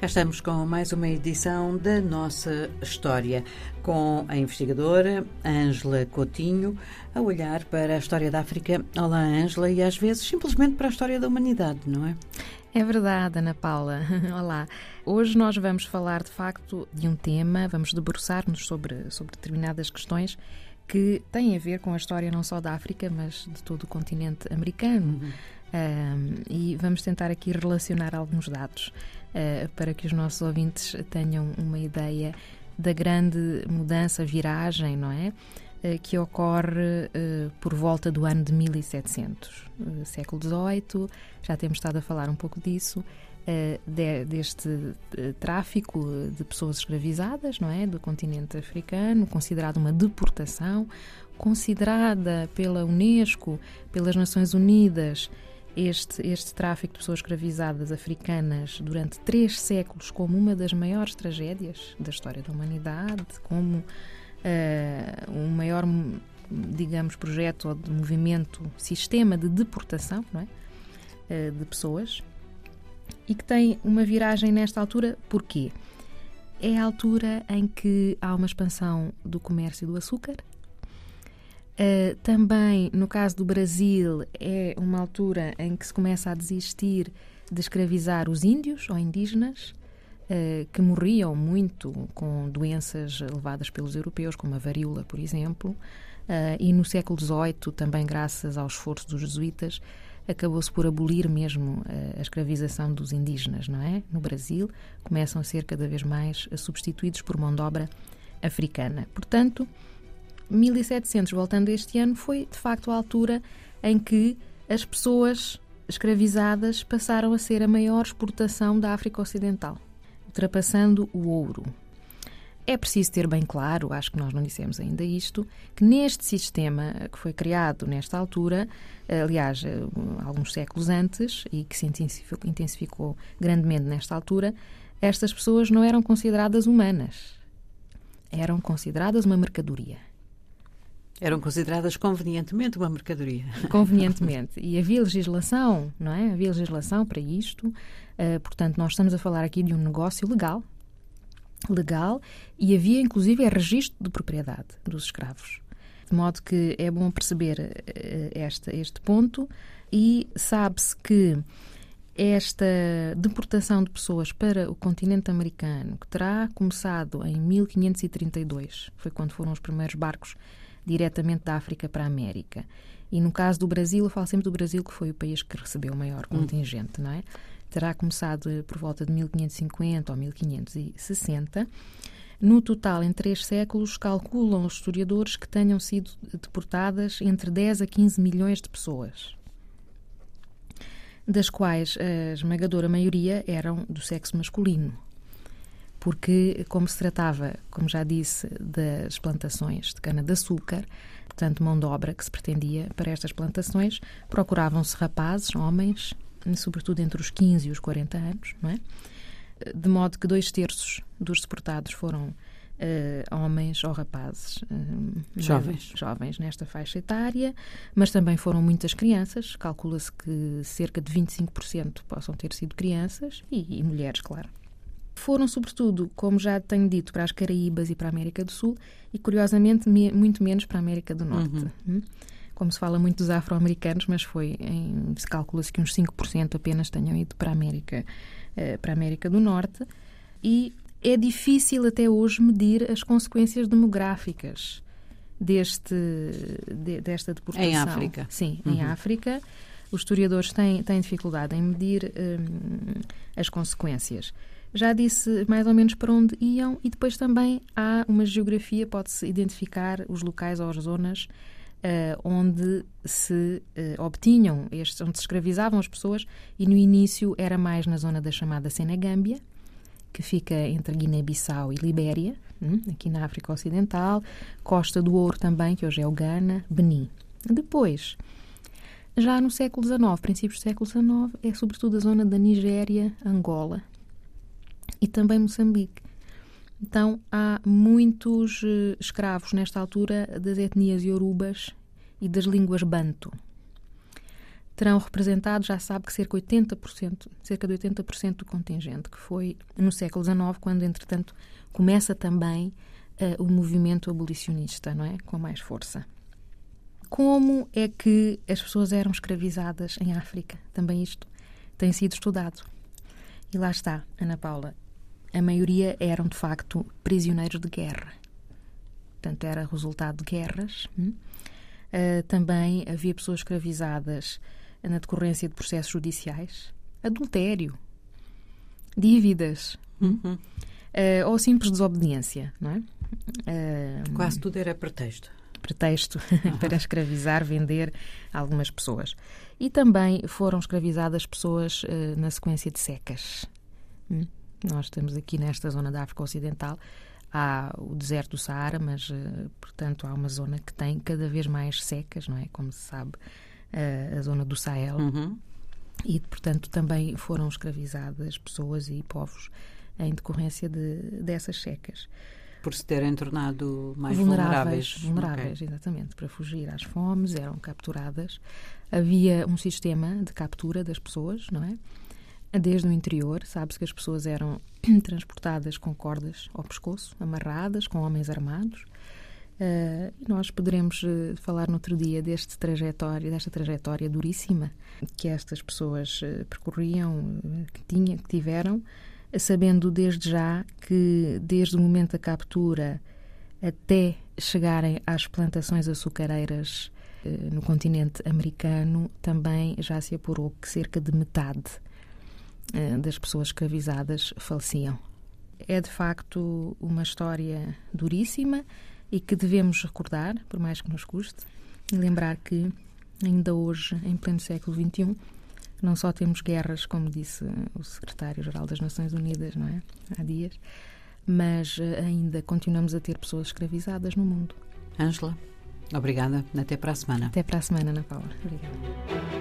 Cá estamos com mais uma edição da nossa história, com a investigadora Ângela Coutinho, a olhar para a história da África. Olá, Ângela, e às vezes simplesmente para a história da humanidade, não é? É verdade, Ana Paula. Olá. Hoje nós vamos falar de facto de um tema, vamos debruçar-nos sobre, sobre determinadas questões que têm a ver com a história não só da África, mas de todo o continente americano. Uhum. Um, e vamos tentar aqui relacionar alguns dados uh, para que os nossos ouvintes tenham uma ideia da grande mudança, viragem, não é? Uh, que ocorre uh, por volta do ano de 1700, século XVIII. Já temos estado a falar um pouco disso. De, deste tráfico de pessoas escravizadas, não é, do continente africano, considerado uma deportação, considerada pela Unesco, pelas Nações Unidas este, este tráfico de pessoas escravizadas africanas durante três séculos como uma das maiores tragédias da história da humanidade, como uh, um maior, digamos, projeto ou de movimento, sistema de deportação não é? Uh, de pessoas e que tem uma viragem nesta altura, porquê? É a altura em que há uma expansão do comércio do açúcar, Uh, também, no caso do Brasil, é uma altura em que se começa a desistir de escravizar os índios ou indígenas, uh, que morriam muito com doenças levadas pelos europeus, como a varíola, por exemplo. Uh, e no século XVIII, também graças ao esforço dos jesuítas, acabou-se por abolir mesmo a escravização dos indígenas, não é? No Brasil, começam a ser cada vez mais substituídos por mão de obra africana. Portanto, 1700, voltando a este ano, foi de facto a altura em que as pessoas escravizadas passaram a ser a maior exportação da África Ocidental, ultrapassando o ouro. É preciso ter bem claro, acho que nós não dissemos ainda isto, que neste sistema que foi criado nesta altura, aliás, alguns séculos antes, e que se intensificou, intensificou grandemente nesta altura, estas pessoas não eram consideradas humanas. Eram consideradas uma mercadoria. Eram consideradas convenientemente uma mercadoria. Convenientemente. E havia legislação, não é? Havia legislação para isto. Uh, portanto, nós estamos a falar aqui de um negócio legal. Legal. E havia, inclusive, registro de propriedade dos escravos. De modo que é bom perceber uh, este, este ponto. E sabe-se que esta deportação de pessoas para o continente americano, que terá começado em 1532, foi quando foram os primeiros barcos diretamente da África para a América. E no caso do Brasil, eu falo sempre do Brasil, que foi o país que recebeu o maior hum. contingente, hum. não é? Terá começado por volta de 1550 ou 1560. No total, em três séculos, calculam os historiadores que tenham sido deportadas entre 10 a 15 milhões de pessoas, das quais a esmagadora maioria eram do sexo masculino porque, como se tratava, como já disse, das plantações de cana-de-açúcar, portanto, mão de obra que se pretendia para estas plantações, procuravam-se rapazes, homens, sobretudo entre os 15 e os 40 anos, não é? De modo que dois terços dos deportados foram uh, homens ou rapazes uh, jovens. jovens nesta faixa etária, mas também foram muitas crianças. Calcula-se que cerca de 25% possam ter sido crianças e, e mulheres, claro foram, sobretudo, como já tenho dito, para as Caraíbas e para a América do Sul e, curiosamente, me, muito menos para a América do Norte. Uhum. Hum? Como se fala muito dos afro-americanos, mas foi, em, se calcula-se que uns 5% apenas tenham ido para a América, uh, para a América do Norte. E é difícil até hoje medir as consequências demográficas deste, de, desta deportação. Em África. Sim, uhum. em África. Os historiadores têm, têm dificuldade em medir um, as consequências já disse mais ou menos para onde iam e depois também há uma geografia, pode-se identificar os locais ou as zonas uh, onde se uh, obtinham, estes, onde se escravizavam as pessoas e no início era mais na zona da chamada Senegâmbia, que fica entre Guiné-Bissau e Libéria, hum, aqui na África Ocidental, Costa do Ouro também, que hoje é o Ghana, Benin. Depois, já no século XIX, princípios do século XIX, é sobretudo a zona da Nigéria, Angola, e também Moçambique. Então, há muitos uh, escravos nesta altura das etnias iorubas e das línguas banto. terão representado, já sabe que cerca, 80%, cerca de 80% do contingente, que foi no século XIX, quando, entretanto, começa também uh, o movimento abolicionista, não é? Com mais força. Como é que as pessoas eram escravizadas em África? Também isto tem sido estudado. E lá está, Ana Paula. A maioria eram, de facto, prisioneiros de guerra. Portanto, era resultado de guerras. Uh, também havia pessoas escravizadas na decorrência de processos judiciais, adultério, dívidas uhum. uh, ou simples desobediência, não é? Uh, Quase tudo era pretexto. Pretexto uhum. para escravizar, vender algumas pessoas. E também foram escravizadas pessoas na sequência de secas. Hum? Nós estamos aqui nesta zona da África Ocidental, há o deserto do Saara, mas, portanto, há uma zona que tem cada vez mais secas, não é? Como se sabe, a, a zona do Sahel. Uhum. E, portanto, também foram escravizadas pessoas e povos em decorrência de, dessas secas. Por se terem tornado mais vulneráveis. Vulneráveis, vulneráveis okay. exatamente. Para fugir às fomes, eram capturadas. Havia um sistema de captura das pessoas, não é? Desde o interior, sabe-se que as pessoas eram transportadas com cordas ao pescoço, amarradas, com homens armados. Uh, nós poderemos uh, falar no outro dia deste trajetória, desta trajetória duríssima que estas pessoas uh, percorriam, que, tinha, que tiveram, sabendo desde já que, desde o momento da captura até chegarem às plantações açucareiras no continente americano, também já se apurou que cerca de metade das pessoas escravizadas faleciam. É de facto uma história duríssima e que devemos recordar, por mais que nos custe, e lembrar que ainda hoje, em pleno século XXI, não só temos guerras, como disse o secretário-geral das Nações Unidas, não é? Há dias, mas eh, ainda continuamos a ter pessoas escravizadas no mundo. Ângela, obrigada. Até para a semana. Até para a semana, Ana Paula. Obrigada.